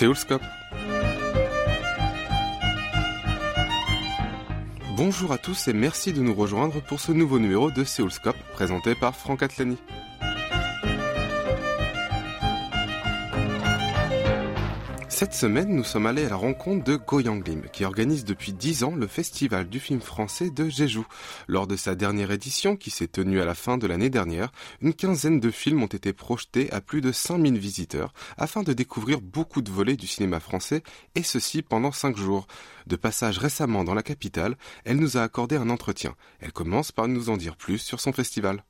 Séoulscope. Bonjour à tous et merci de nous rejoindre pour ce nouveau numéro de Séoulscope présenté par Franck Atlani. Cette semaine, nous sommes allés à la rencontre de Goyang Lim, qui organise depuis 10 ans le Festival du film français de Jeju. Lors de sa dernière édition, qui s'est tenue à la fin de l'année dernière, une quinzaine de films ont été projetés à plus de 5000 visiteurs, afin de découvrir beaucoup de volets du cinéma français, et ceci pendant 5 jours. De passage récemment dans la capitale, elle nous a accordé un entretien. Elle commence par nous en dire plus sur son festival.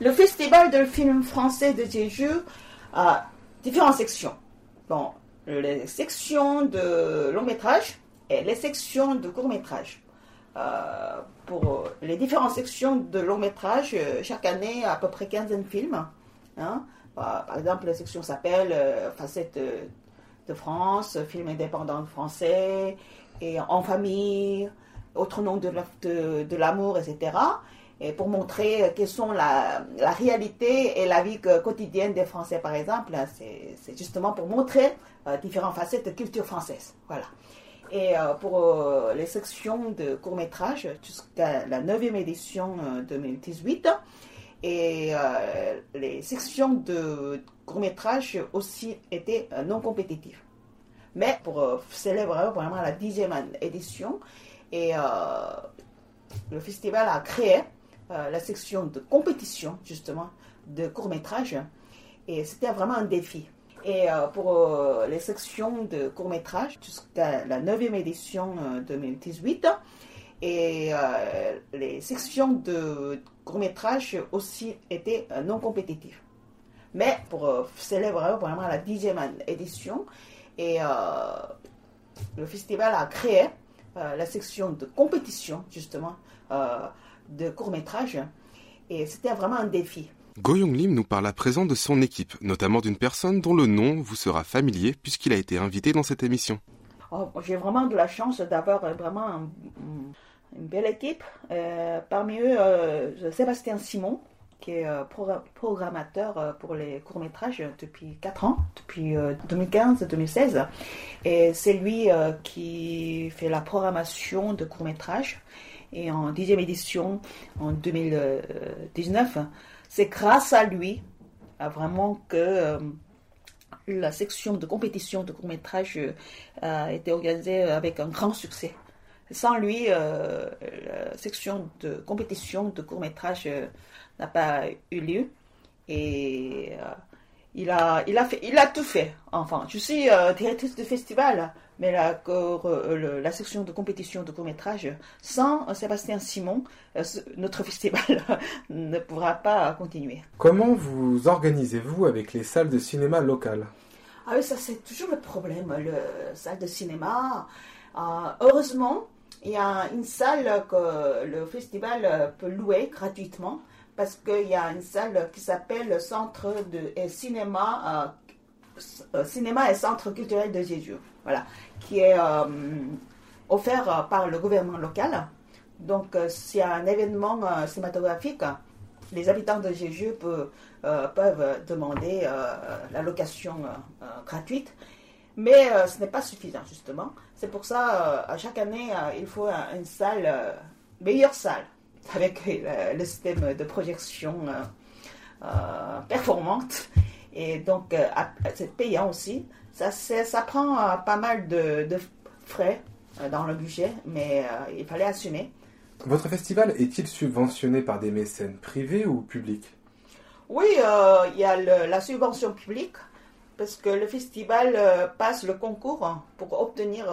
Le Festival du film français de Jeju a différentes sections. Bon, les sections de long métrage et les sections de court métrage. Euh, pour les différentes sections de long métrage, euh, chaque année, à peu près 15 films. Hein. Par exemple, la section s'appelle euh, Facette de France, film indépendant français, et En famille, Autre nom de l'amour, etc et pour montrer quelles sont la, réalité et la vie quotidienne des Français, par exemple. C'est justement pour montrer euh, différentes facettes de culture française. Voilà. Et euh, pour euh, les sections de court-métrage, jusqu'à la 9e édition 2018, et les sections de court-métrage aussi étaient non compétitives. Mais pour célébrer vraiment la 10e édition, et le festival a créé euh, la section de compétition, justement, de court-métrage. Et c'était vraiment un défi. Et euh, pour euh, les sections de court-métrage, jusqu'à la 9e édition 2018, et les sections de court-métrage aussi étaient non compétitives. Mais pour célébrer vraiment la 10e édition, et le festival a créé la section de compétition, justement, de court-métrage. Et c'était vraiment un défi. Goyong Lim nous parle à présent de son équipe, notamment d'une personne dont le nom vous sera familier puisqu'il a été invité dans cette émission. Oh, j'ai vraiment de la chance d'avoir vraiment une belle équipe. Euh, parmi eux, euh, Sébastien Simon, qui est euh, programmateur pour les courts-métrages depuis 4 ans, depuis 2015-2016. Et c'est lui qui fait la programmation de courts-métrages et en dixième édition en 2019. C'est grâce à lui vraiment que euh, la section de compétition de court-métrage euh, a été organisée avec un grand succès. Sans lui, euh, la section de compétition de court-métrage n'a pas eu lieu. Et il, a, il, a fait, il a tout fait. Enfin, je suis directrice de festival mais la, euh, la section de compétition de court-métrage, sans euh, Sébastien Simon, euh, notre festival ne pourra pas continuer. Comment vous organisez-vous avec les salles de cinéma locales? Ah oui, ça c'est toujours le problème, le salle de cinéma. heureusement, il y a une salle que le festival peut louer gratuitement parce qu'il y a une salle qui s'appelle le Centre de cinéma, cinéma et Centre culturel de Jésus voilà, qui est euh, offert euh, par le gouvernement local. Donc, euh, y a un événement cinématographique, les habitants de Jésus peuvent, demander la location gratuite. Mais ce n'est pas suffisant, justement. C'est pour ça, à chaque année, il faut une salle, meilleure salle, avec le système de projection performante. Et donc, c'est payant aussi. Ça, ça prend euh, pas mal de, frais euh, dans le budget, mais euh, il fallait assumer. Votre festival est-il subventionné par des mécènes privés ou publics? Oui, il y a la subvention publique, parce que le festival passe le concours pour obtenir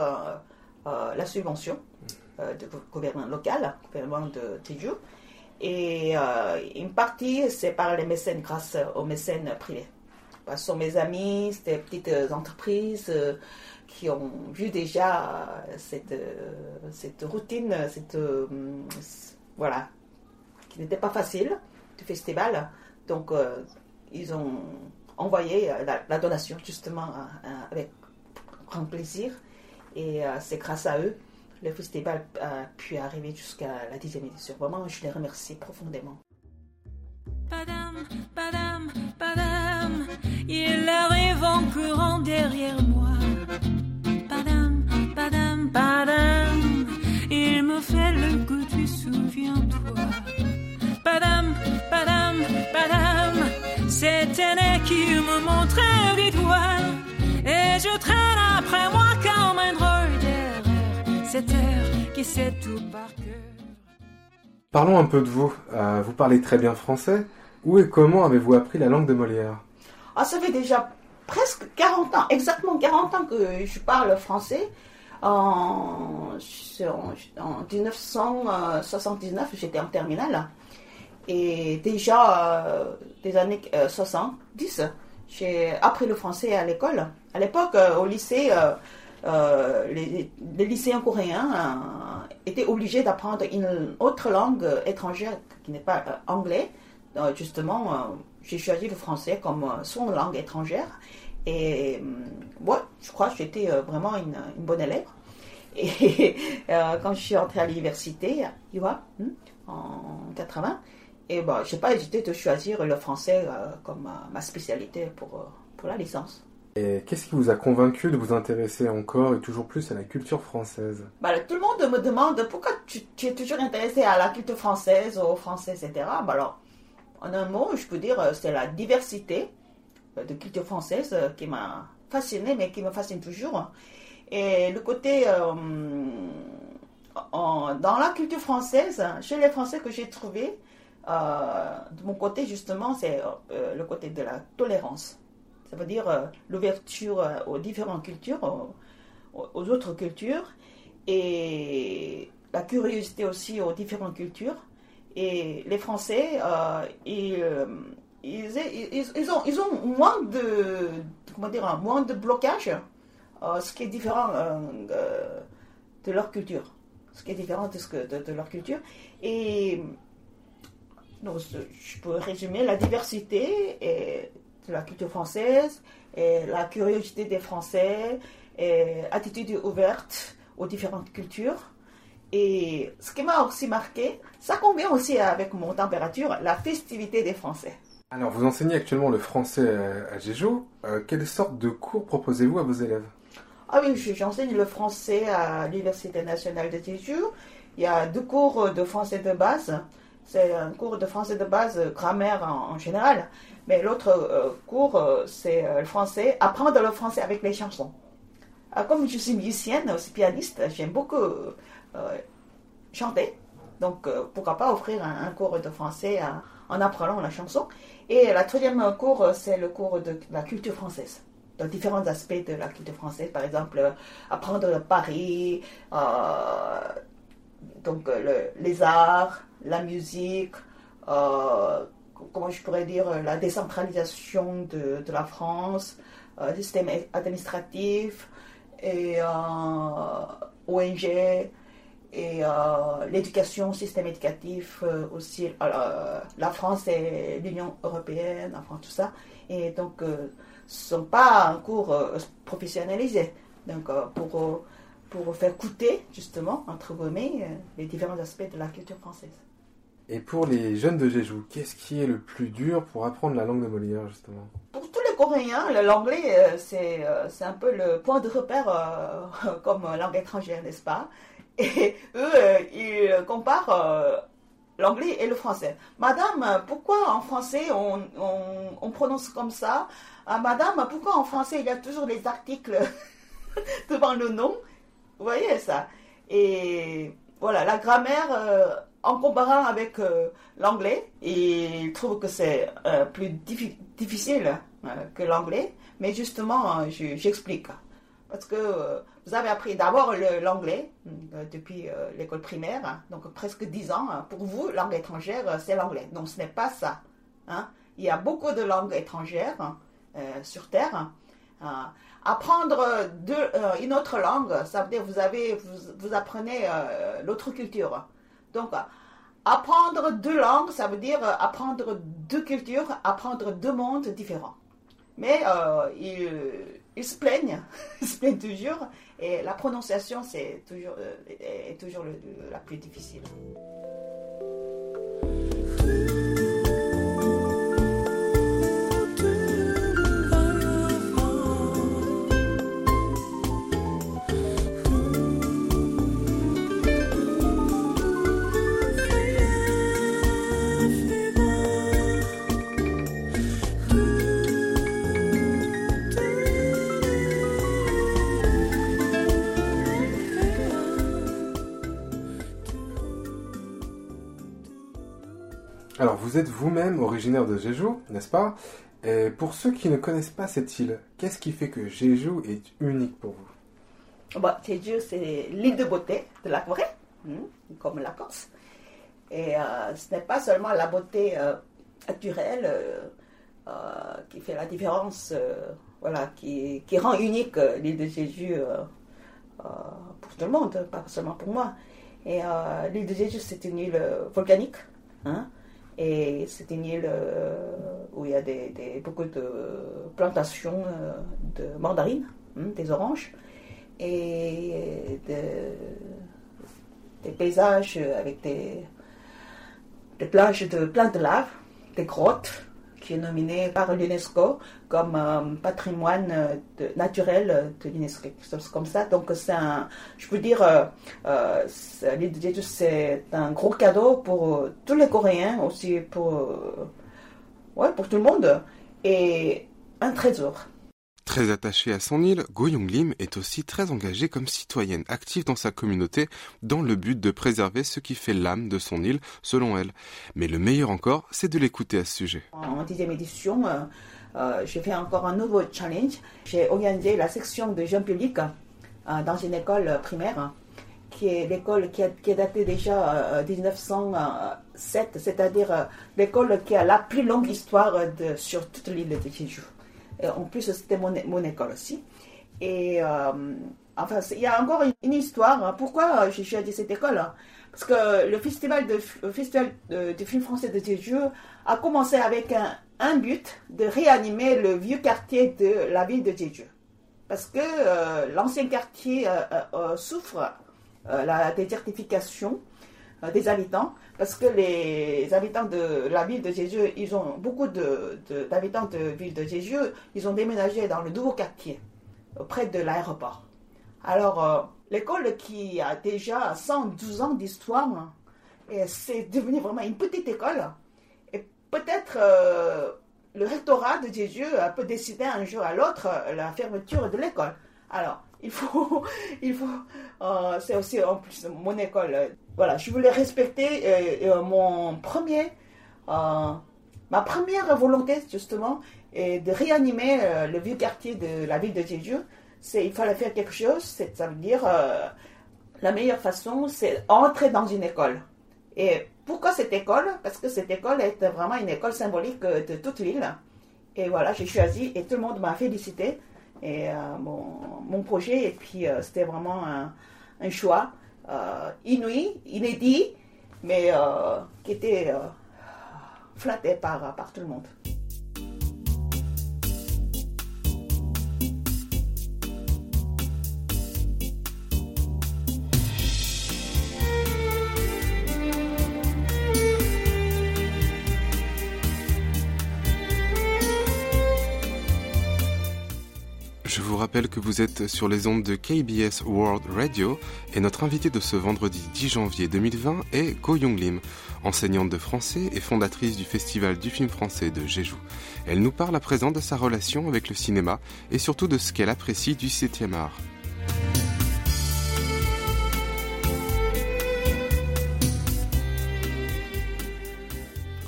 la subvention du gouvernement local, gouvernement de Tijú. Et une partie, c'est par les mécènes grâce aux mécènes privés ce sont mes amis, c'était petites euh, entreprises euh, qui ont vu déjà euh, cette, cette routine, cette, voilà, qui n'était pas facile du festival. Donc, ils ont envoyé la, donation justement avec grand plaisir. Et c'est grâce à eux le festival a pu arriver jusqu'à la dixième édition. Vraiment, je les remercie profondément il arrive en courant derrière moi. Padam, padam, padam, il me fait le coup, tu souviens-toi. Padam, padam, padam, c'est un qui me montrait du doigt. Et je traîne après moi comme un drôle d'erreur. Cette heure qui sait tout par cœur. Parlons un peu de vous. Euh, vous parlez très bien français. Où et comment avez-vous appris la langue de Molière? Ah, Ça fait déjà presque 40 ans, exactement 40 ans que je parle français. En, en 1979, j'étais en terminale. Et déjà, euh, des années 70, euh, j'ai appris le français à l'école. À l'époque, euh, au lycée, les, les, lycéens coréens étaient obligés d'apprendre une autre langue étrangère qui n'est pas anglais. justement, j'ai choisi le français comme son langue étrangère. Et moi, je crois que j'étais vraiment une, bonne élève. Et quand je suis entrée à l'université, tu vois, hmm, en 80, et bon, je n'ai pas hésité de choisir le français euh, comme ma spécialité pour, euh, pour la licence. Et qu'est-ce qui vous a convaincu de vous intéresser encore et toujours plus à la culture française? Bah, Tout le monde me demande pourquoi tu, es toujours intéressé à la culture française, aux Français, etc. Bah, alors, en un mot, je peux dire euh, c'est la diversité de culture française qui m'a fasciné, mais qui me fascine toujours. Et le côté. dans la culture française, chez les Français que j'ai trouvé, euh, de mon côté, justement, c'est euh, le côté de la tolérance. Ça veut dire euh, l'ouverture aux différentes cultures, aux, autres cultures, et la curiosité aussi aux différentes cultures. Et les Français, ils, ils, ont, ils ont moins de, comment dire, moins de blocage, ce qui est différent de leur culture. Ce qui est différent de, leur culture. Et donc, je peux résumer la diversité de la culture française, la curiosité des Français, et attitude ouverte aux différentes cultures. Et ce qui m'a aussi marqué, ça convient aussi avec mon température, la festivité des Français. Alors, vous enseignez actuellement le français à Jeju. Euh, quelle sorte de cours proposez-vous à vos élèves? Ah oui, j'enseigne le français à l'Université nationale de Jeju. Il y a deux cours de français de base c'est un cours de français de base, euh, grammaire en, général. Mais l'autre euh, cours, euh, c'est le français, apprendre le français avec les chansons. comme je suis musicienne, aussi pianiste, j'aime beaucoup chanter. Donc, pourquoi pas offrir un, cours de français en apprenant la chanson. Et la troisième cours, c'est le cours de la culture française dans différents aspects de la culture française, par exemple apprendre Paris, donc les arts, la musique, euh, comment je pourrais dire, la décentralisation de, la France, euh, le système administratif, et euh, ONG, et l'éducation, système éducatif aussi, la France et l'Union européenne, enfin tout ça. Et donc, ce ne sont pas un cours professionnalisé. Donc, pour, pour faire coûter, justement, entre guillemets, les différents aspects de la culture française. Et pour les jeunes de Jeju, qu'est-ce qui est le plus dur pour apprendre la langue de Molière, justement? Pour tous les Coréens, l'anglais, euh, euh, c'est un peu le point de repère euh, comme langue étrangère, n'est-ce pas? Et eux, ils comparent l'anglais et le français. Madame, pourquoi en français on, on, prononce comme ça? Ah, Madame, pourquoi en français il y a toujours les articles devant le nom? Vous voyez ça? Et voilà, la grammaire en comparant avec euh, l'anglais, il trouve que c'est euh, plus difficile euh, que l'anglais, mais justement, j'explique. Parce que vous avez appris d'abord l'anglais depuis l'école primaire, donc presque 10 ans. Pour vous, langue étrangère, c'est l'anglais. Donc ce n'est pas ça. Hein. Il y a beaucoup de langues étrangères sur Terre. apprendre une autre langue, ça veut dire vous avez vous, vous apprenez l'autre culture. Donc, apprendre deux langues, ça veut dire euh, apprendre deux cultures, apprendre deux mondes différents. Mais euh, ils, se plaignent, ils se plaignent toujours, et la prononciation, c'est toujours, euh, est toujours la plus difficile. Vous êtes vous-même originaire de Jeju, n'est-ce pas? Et pour ceux qui ne connaissent pas cette île, qu'est-ce qui fait que Jeju est unique pour vous? Bah, Jeju, c'est l'île de beauté de la Corée, hein, comme la Corse. Et euh, ce n'est pas seulement la beauté euh, naturelle euh, qui fait la différence, voilà, qui, qui, rend unique l'île de Jeju pour tout le monde, pas seulement pour moi. Et l'île de Jeju, c'est une île volcanique. Hein, et c'est une île où il y a des, beaucoup de plantations de mandarines, hein, des oranges, et des paysages avec des, des plages de plein de lave, des grottes, qui est nominé par l'UNESCO comme euh, patrimoine euh, naturel de l'UNESCO, comme ça. Donc c'est un, je peux dire, euh, l'île de c'est un gros cadeau pour tous les Coréens, aussi pour, ouais, pour tout le monde, et un trésor. Très attachée à son île, Go Young Lim est aussi très engagée comme citoyenne active dans sa communauté dans le but de préserver ce qui fait l'âme de son île, selon elle. Mais le meilleur encore, c'est de l'écouter à ce sujet. En dixième édition, euh, euh, j'ai fait encore un nouveau challenge. J'ai organisé la section de jeunes publics euh, dans une école primaire qui est l'école qui, est datée déjà de 1907, c'est-à-dire l'école qui a la plus longue histoire sur toute l'île de Jeju. Euh, en plus, c'était mon, mon, école aussi. Et euh, enfin, il y a encore une, histoire. Hein. Pourquoi j'ai choisi cette école hein? Parce que le festival, de, festival de, film français de Jeju a commencé avec un, but de réanimer le vieux quartier de la ville de Jeju. Parce que euh, l'ancien quartier souffre la désertification des habitants parce que les habitants de la ville de Jeju, ils ont beaucoup d'habitants de, de, ville de Jeju, ils ont déménagé dans le nouveau quartier, près de l'aéroport. Alors, euh, l'école qui a déjà 112 ans d'histoire, c'est devenu vraiment une petite école. Et peut-être euh, le rectorat de Jeju peut décider un jour à l'autre la fermeture de l'école. Alors, il faut, il faut, euh, c'est aussi en plus mon école. Voilà, je voulais respecter euh, euh, mon premier, ma première volonté justement, est de réanimer le vieux quartier de la ville de Jeju. C'est, il fallait faire quelque chose. C'est, ça veut dire la meilleure façon, c'est entrer dans une école. Et pourquoi cette école? Parce que cette école est vraiment une école symbolique de toute l'île. Et voilà, j'ai choisi et tout le monde m'a félicité et euh, mon, projet. Et puis, euh, c'était vraiment un, choix euh, inouï, inédit, mais qui était flatté par tout le monde. Rappelle que vous êtes sur les ondes de KBS World Radio et notre invitée de ce vendredi 10 janvier 2020 est Go Young Lim, enseignante de français et fondatrice du Festival du film français de Jeju. Elle nous parle à présent de sa relation avec le cinéma et surtout de ce qu'elle apprécie du 7e art.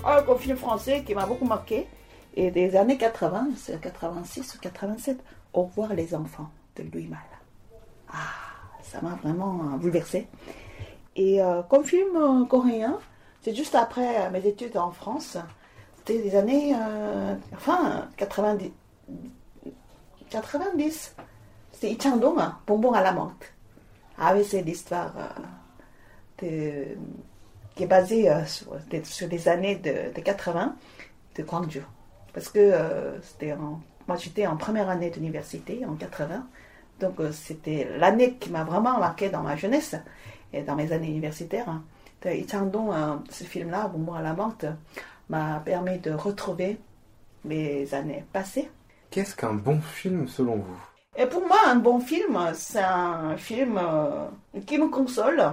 Un oh, film français qui m'a beaucoup marqué, et des années 80, c'est 86 ou 87, au revoir les enfants de Louis Malle. Ah, ça m'a vraiment bouleversé. Et euh, comme film euh, coréen, c'est juste après mes études en France. C'était des années, euh, enfin, 90. 90. C'était Ichangdong, Bonbon à la menthe. Ah oui, c'est l'histoire qui est basée sur, les années de 80 de Gwangju. Parce que c'était en moi, j'étais en première année d'université, en 80. Donc, euh, c'était l'année qui m'a vraiment marqué dans ma jeunesse et dans mes années universitaires. Et euh, ce film-là, Bonbon à la menthe, m'a permis de retrouver mes années passées. Qu'est-ce qu'un bon film selon vous? Et pour moi, un bon film, c'est un film euh, qui me console,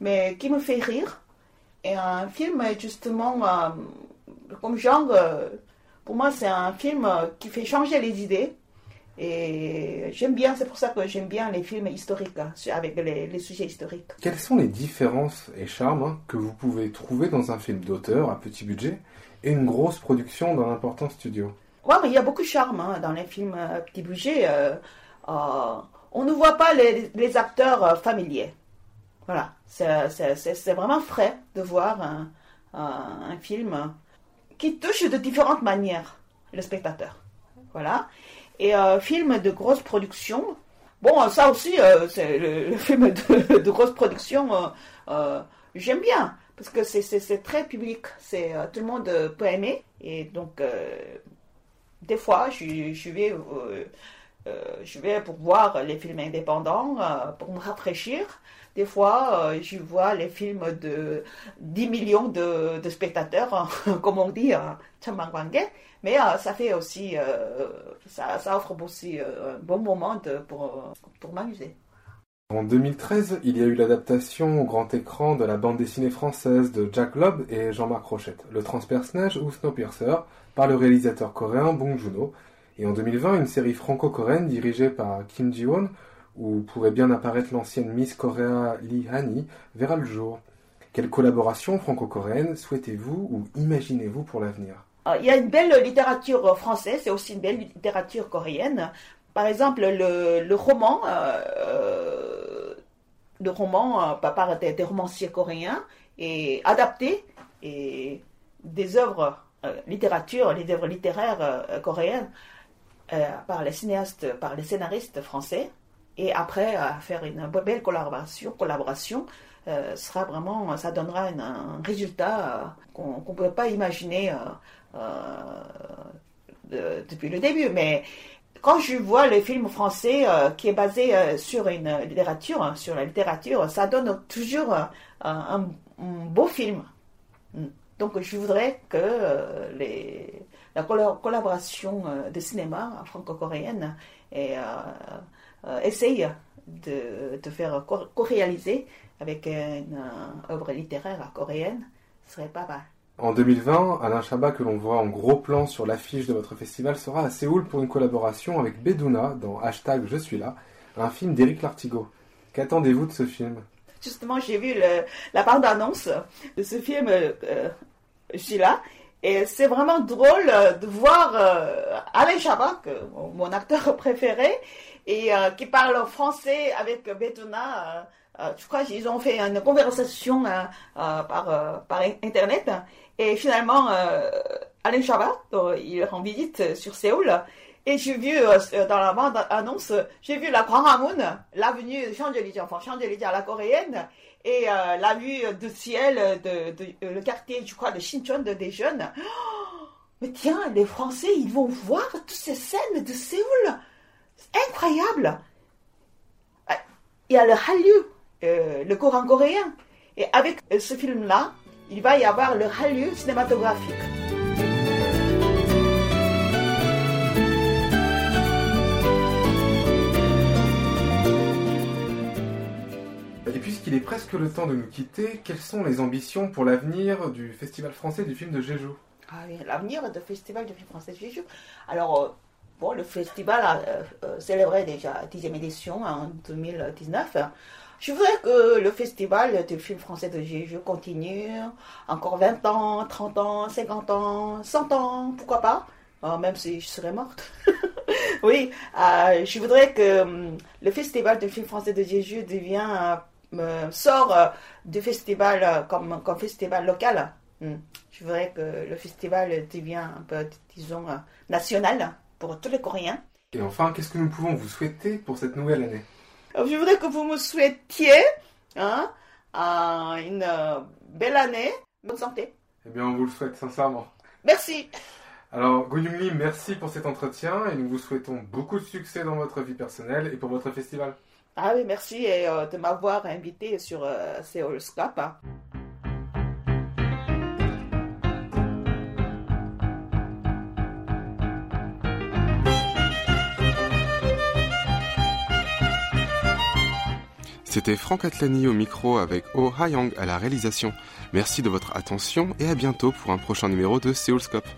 mais qui me fait rire. Et un film, justement, comme genre, pour moi, c'est un film euh, qui fait changer les idées, Et j'aime bien, c'est pour ça que j'aime bien les films historiques, hein, avec les, sujets historiques. Quelles sont les différences et charmes hein, que vous pouvez trouver dans un film d'auteur à petit budget et une grosse production dans un important studio? Oui, mais il y a beaucoup de charme hein, dans les films à petit budget. Euh, euh, on ne voit pas les, acteurs euh, familiers. Voilà, c'est vraiment frais de voir un, un film qui touche de différentes manières le spectateur. Voilà. Et euh, film de grosse production, bon, ça aussi, euh, c'est le, film de, grosse production, euh, j'aime bien, parce que c'est très public, c'est tout le monde peut aimer. Et donc, des fois, je vais... je vais pour voir les films indépendants, pour me rafraîchir. Des fois, je vois les films de 10 millions de, spectateurs, comme on dit, à mais euh, ça fait aussi, euh, ça, ça, offre aussi euh, un bon moment pour, pour m'amuser. En 2013, il y a eu l'adaptation au grand écran de la bande dessinée française de Jack Lobb et Jean-Marc Rochette, Le Transperce-Neige ou Snowpiercer, par le réalisateur coréen Bong Joon-ho. Et en 2020, une série franco-coréenne dirigée par Kim Ji-won, où pourrait bien apparaître l'ancienne Miss Korea Lee Hani, verra le jour. Quelle collaboration franco-coréenne souhaitez-vous ou imaginez-vous pour l'avenir? Euh, il y a une belle littérature française, c'est aussi une belle littérature coréenne. Par exemple, le, roman, euh, le roman euh, par des, romanciers coréens est adapté et des œuvres littérature, les œuvres littéraires coréennes par les cinéastes, par les scénaristes français. Et après, faire une belle collaboration, collaboration sera vraiment, ça donnera un résultat qu'on ne peut pas imaginer euh, depuis le début. Mais quand je vois le film français euh, qui est basé euh, sur une littérature, hein, sur la littérature, ça donne toujours un, beau film. Donc je voudrais que la collaboration de cinéma franco-coréenne essaye de, de faire co-réaliser avec une œuvre littéraire coréenne. Ce serait pas mal. En 2020, Alain Chabat, que l'on voit en gros plan sur l'affiche de votre festival, sera à Séoul pour une collaboration avec Beduna dans Hashtag Je suis là, un film d'Éric Lartigot. Qu'attendez-vous de ce film? Justement, j'ai vu la bande-annonce de ce film euh, Je suis là. Et c'est vraiment drôle de voir euh, Alain Chabat, mon acteur préféré, et euh, qui parle français avec Beduna. je crois qu'ils ont fait une conversation par, par Internet. Et finalement, euh, Alain Chabat, il rend visite sur Séoul. Et j'ai vu euh, dans la bande annonce, j'ai vu la Gwanghwamun, l'avenue de Champs-Élysées, enfin Champs-Élysées à la coréenne, et euh, la vue de ciel de, le quartier, je crois, de Shincheon de des jeunes. Mais tiens, les Français, ils vont voir toutes ces scènes de Séoul. incroyable. Il y a le Hallyu, le Coran coréen. Et avec ce film-là, il va y avoir le Hallyu cinématographique. Presque le temps de nous quitter, quelles sont les ambitions pour l'avenir du Festival français du film de Jeju? Ah l'avenir du Festival du film français de Jeju. Alors, euh, bon, le festival a euh, euh, célébré déjà la 10e édition en 2019. Je voudrais que le festival du film français de Jésus continue encore 20 ans, 30 ans, 50 ans, 100 ans, pourquoi pas, euh, même si je serais morte. oui, je voudrais que hum, le festival du film français de Jésus devienne, sort du festival comme, comme festival local. Hum. Je voudrais que le festival devienne un peu, disons, national pour tous les Coréens. Et enfin, qu'est-ce que nous pouvons vous souhaiter pour cette nouvelle année? Je voudrais que vous me souhaitiez hein, une euh, belle année, bonne santé. Eh bien, on vous le souhaite sincèrement. Merci. Alors, Go Lee, merci pour cet entretien et nous vous souhaitons beaucoup de succès dans votre vie personnelle et pour votre festival. Ah oui, merci et, euh, de m'avoir invité sur euh, Seoul Scap. Hein. C'était Franck Atlani au micro avec Oh Ha-Yang à la réalisation. Merci de votre attention et à bientôt pour un prochain numéro de Seoulscope.